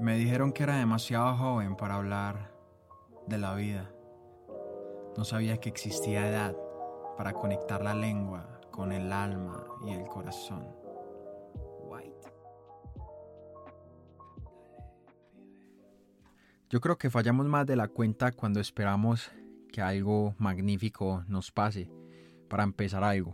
Me dijeron que era demasiado joven para hablar de la vida. No sabía que existía edad para conectar la lengua con el alma y el corazón. Yo creo que fallamos más de la cuenta cuando esperamos que algo magnífico nos pase para empezar algo.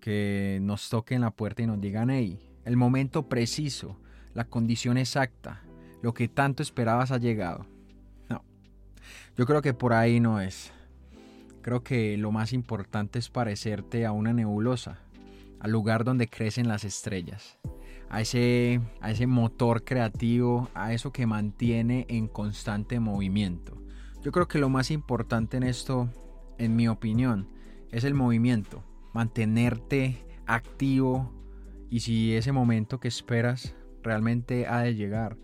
Que nos toquen la puerta y nos digan, hey, el momento preciso, la condición exacta, lo que tanto esperabas ha llegado. No, yo creo que por ahí no es. Creo que lo más importante es parecerte a una nebulosa, al lugar donde crecen las estrellas, a ese, a ese motor creativo, a eso que mantiene en constante movimiento. Yo creo que lo más importante en esto, en mi opinión, es el movimiento, mantenerte activo y si ese momento que esperas realmente ha de llegar,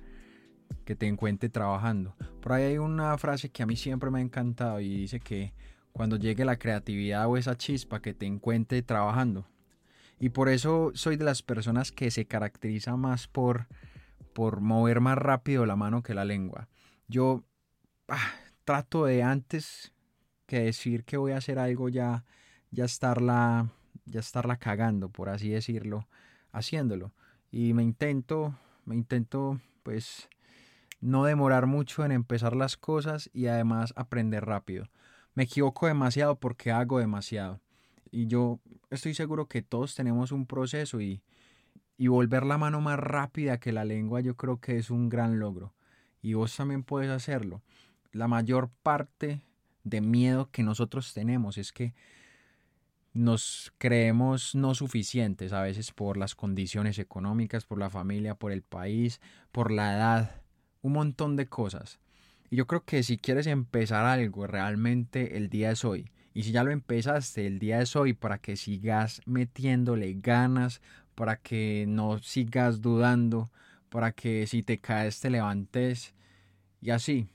que te encuentre trabajando. Por ahí hay una frase que a mí siempre me ha encantado y dice que cuando llegue la creatividad o esa chispa que te encuentre trabajando. Y por eso soy de las personas que se caracteriza más por, por mover más rápido la mano que la lengua. Yo ah, trato de antes que decir que voy a hacer algo ya, ya estarla, ya estarla cagando, por así decirlo, haciéndolo. Y me intento, me intento, pues, no demorar mucho en empezar las cosas y además aprender rápido. Me equivoco demasiado porque hago demasiado. Y yo estoy seguro que todos tenemos un proceso y, y volver la mano más rápida que la lengua yo creo que es un gran logro. Y vos también puedes hacerlo. La mayor parte de miedo que nosotros tenemos es que nos creemos no suficientes a veces por las condiciones económicas, por la familia, por el país, por la edad un montón de cosas. Y yo creo que si quieres empezar algo, realmente el día es hoy. Y si ya lo empezaste, el día es hoy para que sigas metiéndole ganas, para que no sigas dudando, para que si te caes te levantes y así.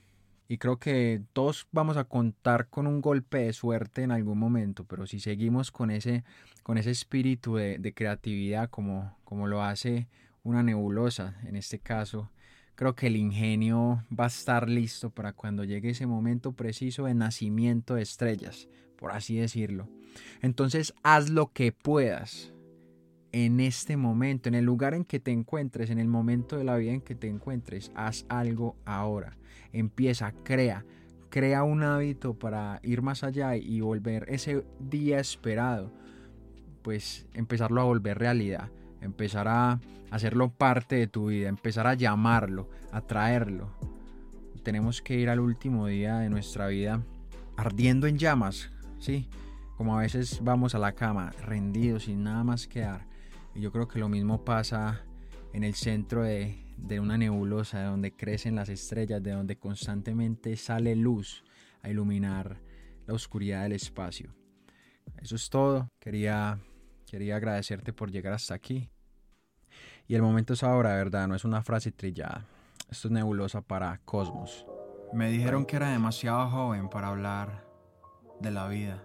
Y creo que todos vamos a contar con un golpe de suerte en algún momento, pero si seguimos con ese, con ese espíritu de, de creatividad como, como lo hace una nebulosa, en este caso, creo que el ingenio va a estar listo para cuando llegue ese momento preciso de nacimiento de estrellas, por así decirlo. Entonces haz lo que puedas en este momento, en el lugar en que te encuentres, en el momento de la vida en que te encuentres, haz algo ahora. Empieza, crea, crea un hábito para ir más allá y volver ese día esperado, pues empezarlo a volver realidad empezar a hacerlo parte de tu vida, empezar a llamarlo, a traerlo. Tenemos que ir al último día de nuestra vida ardiendo en llamas, ¿sí? Como a veces vamos a la cama rendidos sin nada más que dar. Y yo creo que lo mismo pasa en el centro de, de una nebulosa, de donde crecen las estrellas, de donde constantemente sale luz a iluminar la oscuridad del espacio. Eso es todo. Quería Quería agradecerte por llegar hasta aquí. Y el momento es ahora, ¿verdad? No es una frase trillada. Esto es nebulosa para Cosmos. Me dijeron que era demasiado joven para hablar de la vida.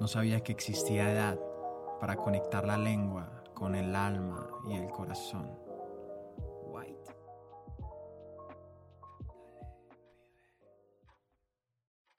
No sabía que existía edad para conectar la lengua con el alma y el corazón.